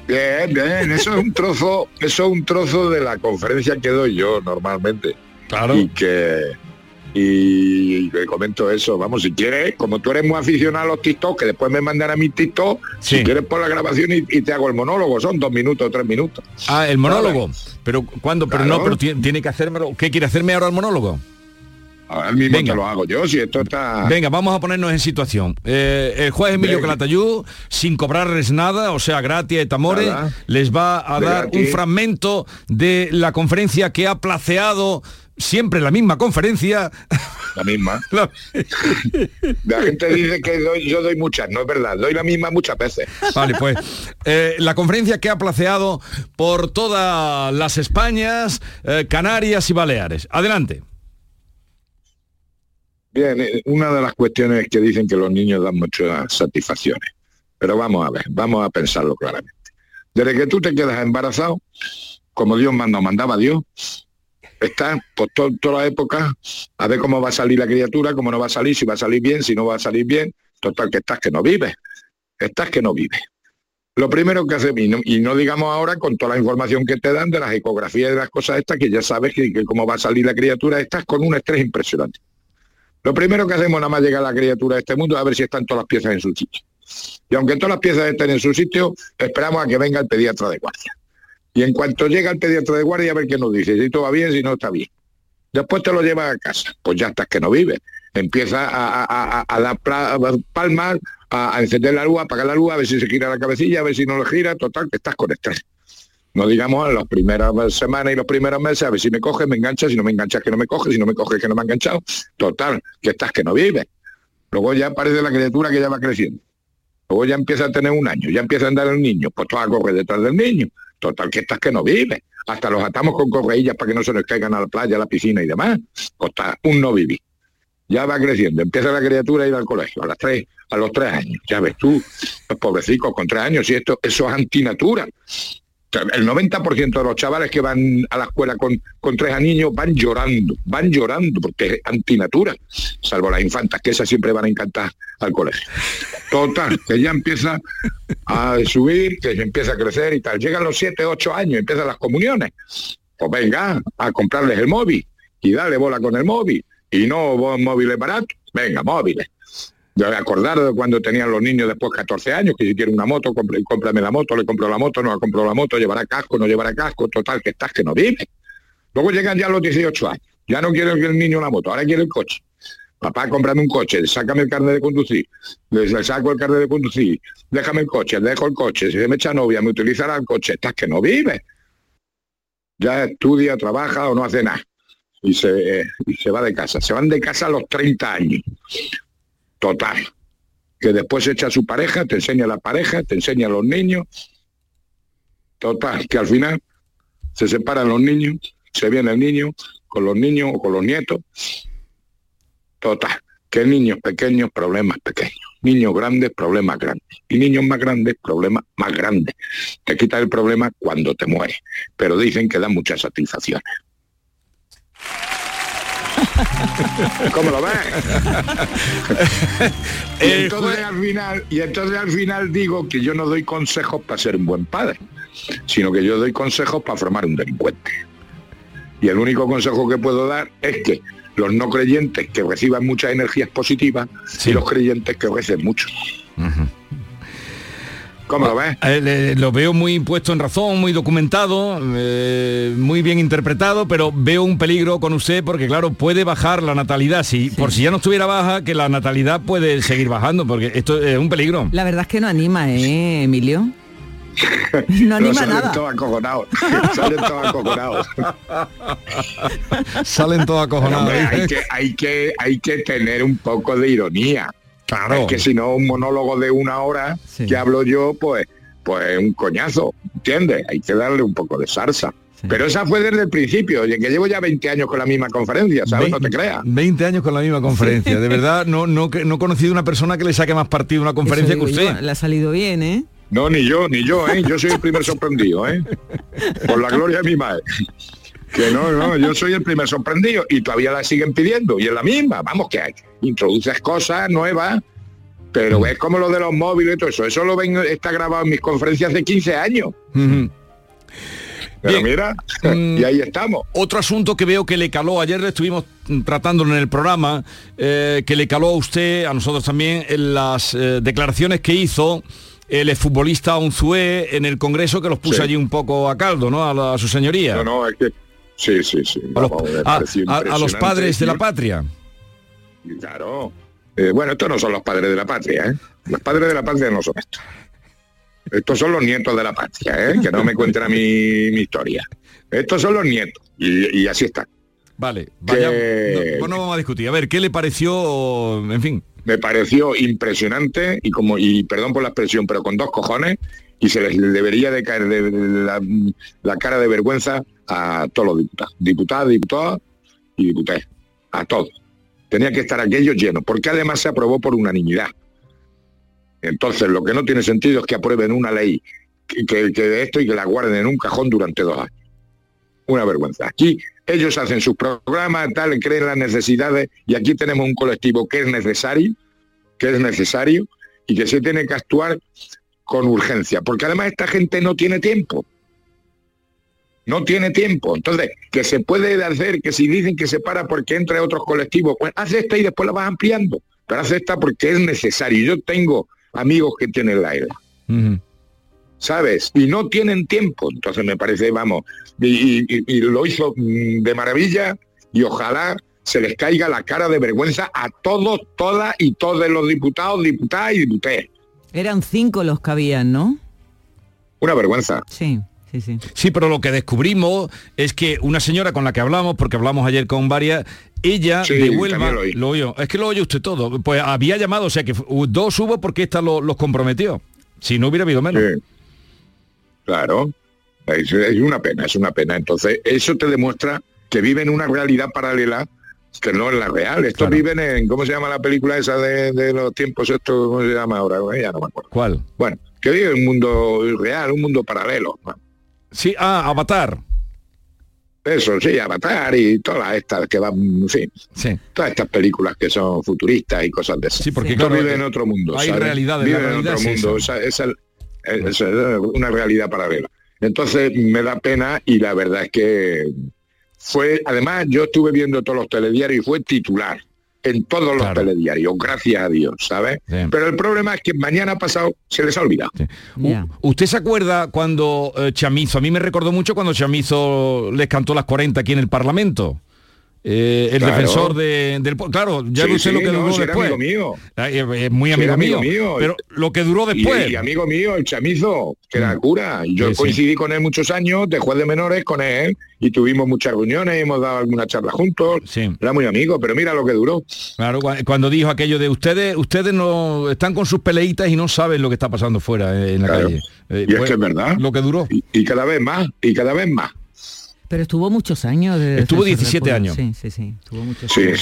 Bien, bien, eso es un trozo, eso es un trozo de la conferencia que doy yo normalmente. Claro. Y que y, le comento eso, vamos, si quieres, como tú eres muy aficionado a los TikTok, que después me mandan a mi TikTok, si quieres por la grabación y, y te hago el monólogo, son dos minutos o tres minutos. Ah, el monólogo. Pero cuando, pero no, pero ti- tiene que hacérmelo. ¿Qué quiere hacerme ahora el monólogo? Ahora mismo Venga. te lo hago yo, si esto está... Venga, vamos a ponernos en situación. Eh, el juez Emilio Venga. Calatayud, sin cobrarles nada, o sea, gratis et amore, Nada. les va a De dar un fragmento de la conferencia que ha placeado siempre la misma conferencia. La misma. La gente dice que doy- yo doy muchas, no es verdad, doy la misma muchas veces. Vale, pues eh, la conferencia que ha placeado por todas las Españas, eh, Canarias y Baleares. Adelante. Bien, eh, una de las cuestiones es que dicen que los niños dan muchas satisfacciones. Pero vamos a ver, vamos a pensarlo claramente. Desde que tú te quedas embarazado, como Dios manda, mandaba Dios, estás por to- toda la época a ver cómo va a salir la criatura, cómo no va a salir, si va a salir bien, si no va a salir bien. Total, que estás que no vives. Estás que no vives. Lo primero que hace, y no, y no digamos ahora con toda la información que te dan de las ecografías y de las cosas estas, que ya sabes que, cómo va a salir la criatura, estás con un estrés impresionante. Lo primero que hacemos nada más llegar la criatura a este mundo es a ver si están todas las piezas en su sitio. Y aunque todas las piezas estén en su sitio, esperamos a que venga el pediatra de guardia. Y en cuanto llega el pediatra de guardia, a ver qué nos dice, si todo va bien, si no está bien. Después te lo llevas a casa, pues ya estás que no vive. Empieza a, a- dar palmas, a, encender la luz, a apagar la luz, a ver si se gira la cabecilla, a ver si no le gira, total, que estás con estrés. No digamos en las primeras semanas y los primeros meses, a ver si me coge, me engancha, si no me engancha, que no me coge, si no me coge, que no me ha enganchado. Total, que estás que no vive. Luego ya aparece la criatura que ya va creciendo. Luego ya empieza a tener un año, ya empieza a andar el niño, pues tú a correr detrás del niño. Total, que estás que no vive. Hasta los atamos con correillas para que no se nos caigan a la playa, a la piscina y demás. Está un no vivir. Ya va creciendo, empieza la criatura a ir al colegio a los tres años. Ya ves tú, los pobrecitos con tres años, y esto, eso es antinatura. El 90% de los chavales que van a la escuela con, con tres niños van llorando, van llorando porque es antinatura, salvo las infantas, que esas siempre van a encantar al colegio. Total, que ya empieza a subir, que ya empieza a crecer y tal. Llegan los siete, ocho años, empiezan las comuniones. Pues venga, a comprarles el móvil y darle bola con el móvil. Y no móviles baratos, venga, móviles. Me acordar de cuando tenían los niños después 14 años, que si quiere una moto, compre- cómprame la moto, le compro la moto, no le compro la moto, llevará casco, no llevará casco, total, que estás que no vive. Luego llegan ya los 18 años, ya no quiere el niño la moto, ahora quiere el coche. Papá, cómprame un coche, sácame el carnet de conducir, le saco el carnet de conducir, déjame el coche, dejo el coche, si se me echa novia, me utilizará el coche, estás que no vive. Ya estudia, trabaja o no hace nada. Y se, y se va de casa. Se van de casa a los 30 años. Total. Que después echa a su pareja, te enseña a la pareja, te enseña a los niños. Total, que al final se separan los niños, se viene el niño con los niños o con los nietos. Total, que niños pequeños, problemas pequeños. Niños grandes, problemas grandes. Y niños más grandes, problemas más grandes. Te quita el problema cuando te mueres. Pero dicen que da muchas satisfacciones. ¿Cómo lo ves? y, entonces al final, y entonces al final digo que yo no doy consejos para ser un buen padre, sino que yo doy consejos para formar un delincuente. Y el único consejo que puedo dar es que los no creyentes que reciban muchas energías positivas y los creyentes que recen mucho. ¿Cómo lo ves? Eh, lo veo muy puesto en razón, muy documentado, eh, muy bien interpretado, pero veo un peligro con usted porque, claro, puede bajar la natalidad. Si, Por si ya no estuviera baja, que la natalidad puede seguir bajando, porque esto es un peligro. La verdad es que no anima, ¿eh, Emilio? No anima salen nada. todos acojonados. salen todos acojonados. Salen todos acojonados. Hombre, hay, que, hay, que, hay que tener un poco de ironía. Claro. Es que si no, un monólogo de una hora que hablo yo, pues, pues un coñazo, ¿entiendes? Hay que darle un poco de salsa. Pero esa fue desde el principio, oye, que llevo ya 20 años con la misma conferencia, ¿sabes? No te creas. 20 años con la misma conferencia. De verdad, no, no, no he conocido una persona que le saque más partido a una conferencia que usted. yo, Le ha salido bien, ¿eh? No, ni yo, ni yo, ¿eh? Yo soy el primer sorprendido, ¿eh? Por la gloria de mi madre. Que no, no, yo soy el primer sorprendido y todavía la siguen pidiendo y es la misma. Vamos, que hay, introduces cosas nuevas, pero es como lo de los móviles y todo eso. Eso lo ven, está grabado en mis conferencias de 15 años. Pero mira, y ahí estamos. Otro asunto que veo que le caló, ayer le estuvimos mm, tratándolo en el programa, eh, que le caló a usted, a nosotros también, en las eh, declaraciones que hizo el futbolista Unzué en el Congreso, que los puso Sí. allí un poco a caldo, ¿no? A, la- a su señoría. No, no, es que... Sí, sí, sí. a, los, a- pareció a- a los padres de la patria. Claro. Eh, bueno, estos no son los padres de la patria, ¿eh? Los padres de la patria no son estos. Estos son los nietos de la patria, ¿eh? Que no me cuenten a mí mi historia. Estos son los nietos. Y, y así está. Vale, vaya, Que- no, no vamos a discutir. A ver, ¿qué le pareció, en fin? Me pareció impresionante y como, y perdón por la expresión, pero con dos cojones, y se les debería de caer de la, la cara de vergüenza a todos los diputados. Diputadas, diputados y diputadas. A todos. Tenía que estar aquello lleno, porque además se aprobó por unanimidad. Entonces, lo que no tiene sentido es que aprueben una ley que, que, que esto y que la guarden en un cajón durante dos años. Una vergüenza. Aquí ellos hacen sus programas, tal, creen las necesidades y aquí tenemos un colectivo que es necesario, que es necesario y que se tiene que actuar con urgencia, porque además esta gente no tiene tiempo. No tiene tiempo. Entonces, que se puede hacer, que si dicen que se para porque entra otros colectivos, pues haz esta y después la vas ampliando. Pero haz esta porque es necesario. Yo tengo amigos que tienen la ELA. ¿Sabes? Y no tienen tiempo. Entonces me parece, vamos, y, y- y lo hizo mm, de maravilla y ojalá se les caiga la cara de vergüenza a todos, todas y todos los diputados, diputadas y diputadas. Eran cinco los que habían, ¿no? Una vergüenza. Sí, sí, sí. Sí, pero lo que descubrimos es que una señora con la que hablamos, porque hablamos ayer con varias, ella Sí, de Huelva, lo oí. lo es que lo oye usted todo, pues había llamado, o sea que dos hubo porque esta lo- los comprometió. Si no hubiera habido menos. Sí. Claro. Es, es una pena, es una pena. Entonces, eso te demuestra que viven una realidad paralela que no es la real. Estos viven en, ¿cómo se llama la película esa de, de los tiempos estos? ¿Cómo se llama ahora? Ya no me acuerdo. ¿Cuál? Bueno, que vive un mundo real, un mundo paralelo. Sí, ah, Avatar. Eso, sí, Avatar y todas estas que van, en fin, Sí. todas estas películas que son futuristas y cosas de esas. Sí, porque, claro, viven en eh, otro mundo. hay ¿sabes? realidades, la Viven en realidad otro es mundo. esa. Esa, esa- esa es una realidad paralela. Entonces me da pena y la verdad es que fue, además yo estuve viendo todos los telediarios y fue titular en todos los telediarios, gracias a Dios, ¿sabes? Pero el problema es que mañana pasado se les ha olvidado. U- ¿Usted se acuerda cuando eh, Chamizo, a mí me recordó mucho cuando Chamizo les cantó las 40 aquí en el Parlamento? Eh, el Claro. defensor de- del claro ya Sí, no sé sí, lo que no, duró si era después amigo mío. Ay, eh, es muy Sí, amigo, mío, mío. pero lo que duró después Y, amigo mío, el chamizo, que era cura. Yo Mm. Sí, sí. coincidí con él muchos años, de juez de menores con él, y tuvimos muchas reuniones, hemos dado algunas charlas juntos. Era muy amigo, pero mira lo que duró. Claro, cua- cuando dijo aquello de ustedes, ustedes no están con sus peleitas y no saben lo que está pasando fuera eh, en la Claro. calle. Eh, Y es pues, que es verdad. Lo que duró. Y, y cada vez más, y cada vez más. Pero estuvo muchos años. De Estuvo defensor del 17 pueblo. años. Sí, sí, sí. Estuvo muchos Sí, años.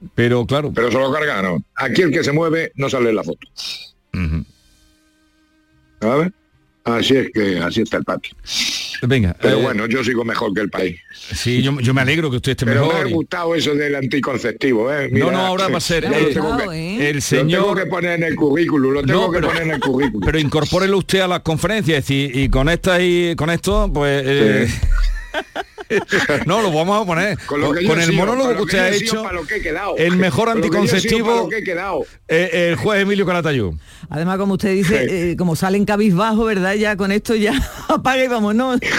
sí. Pero claro. Pero se lo cargaron. Aquí el que se mueve no sale en la foto. ¿Sabes? Así es que así está el patio. Venga. Pero eh, bueno, yo sigo mejor que el país. Sí, yo, yo me alegro que usted esté Pero me mejor. ha y- gustado eso del anticonceptivo, ¿eh? No, no, ahora va a ser el- tengo que- el Lo tengo señor- que poner en el currículum, lo tengo No, que pero- poner en el currículum. Pero incorpórelo usted a las conferencias, y con esta y con esto, pues eh, no, lo vamos a poner. Con el sido, monólogo que usted ha hecho, para lo que he quedado. el mejor Con lo que yo he sido, para anticonceptivo, lo que he quedado. eh, el juez Emilio Calatayud. Además, como usted dice, eh, como salen cabizbajo, ¿verdad? Ya con esto ya apaga y vámonos.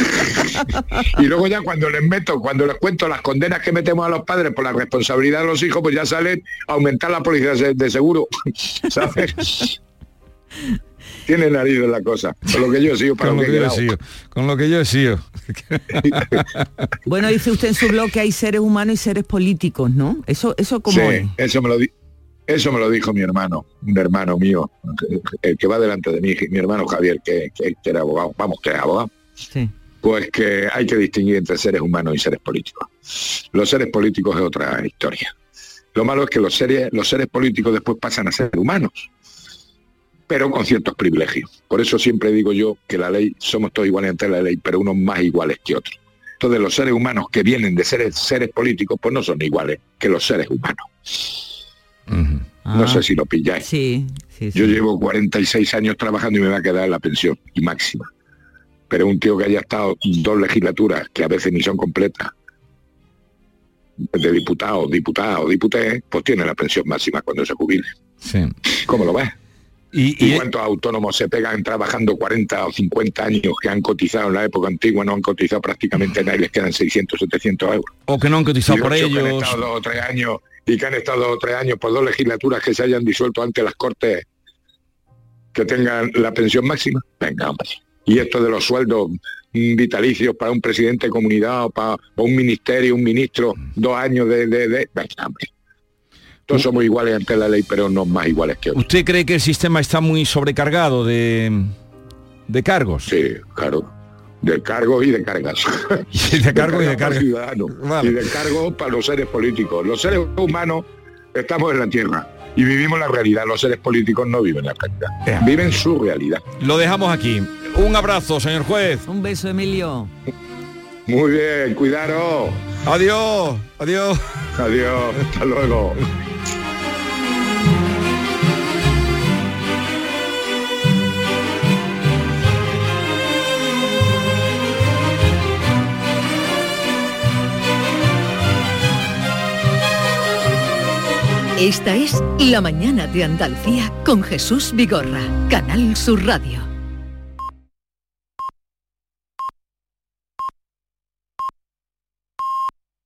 Y luego ya cuando les meto, cuando les cuento las condenas que metemos a los padres por la responsabilidad de los hijos, pues ya salen a aumentar la policía de de seguro. ¿Sabes? Tiene nariz en la cosa. Con lo que yo he sido, para Con lo que yo he sido. Con lo que yo he sido. Bueno, dice usted en su blog que hay seres humanos y seres políticos, ¿no? Eso, eso como Sí, es. eso me lo di- eso me lo dijo mi hermano, un hermano mío, el que va delante de mí, mi hermano Javier, que, que- que era abogado, vamos, que era abogado. Sí. Pues que hay que distinguir entre seres humanos y seres políticos. Los seres políticos es otra historia. Lo malo es que los seres, los seres políticos después pasan a ser humanos, pero con ciertos privilegios. Por eso siempre digo yo que la ley, somos todos iguales ante la ley, pero unos más iguales que otros. Entonces los seres humanos que vienen de seres, seres políticos, pues no son iguales que los seres humanos. No Ah. sé si lo pilláis. Sí, sí, sí. Yo llevo 46 años trabajando y me va a quedar la pensión y máxima. Pero un tío que haya estado dos legislaturas, que a veces ni son completas, de diputado, diputado, diputé, pues tiene la pensión máxima cuando se jubile. Sí. ¿Cómo lo ves? ¿Y, ¿Y cuántos autónomos se pegan trabajando 40 o 50 años que han cotizado en la época antigua, no han cotizado prácticamente nada y les quedan 600, 700 euros? O que no han cotizado Y por otros que han ellos. estado dos o tres años y que han estado dos o tres años por dos legislaturas que se hayan disuelto ante las cortes que tengan la pensión máxima. Venga, hombre. Y esto de los sueldos vitalicios para un presidente de comunidad o para o un ministerio, un ministro, dos años de... de, de- Venga, hombre. Todos somos iguales ante la ley, pero no más iguales que otros. ¿Usted cree que el sistema está muy sobrecargado de, de cargos? Sí, claro. De cargos y de cargas. de cargos y de cargas. Vale. Y de cargos para los seres políticos. Los seres humanos estamos en la tierra y vivimos la realidad. Los seres políticos no viven la realidad. Viven su realidad. Lo dejamos aquí. Un abrazo, señor juez. Un beso, Emilio. Muy bien, cuidado. Adiós, adiós. Adiós, hasta luego. Esta es La Mañana de Andalucía con Jesús Vigorra, Canal Sur Radio.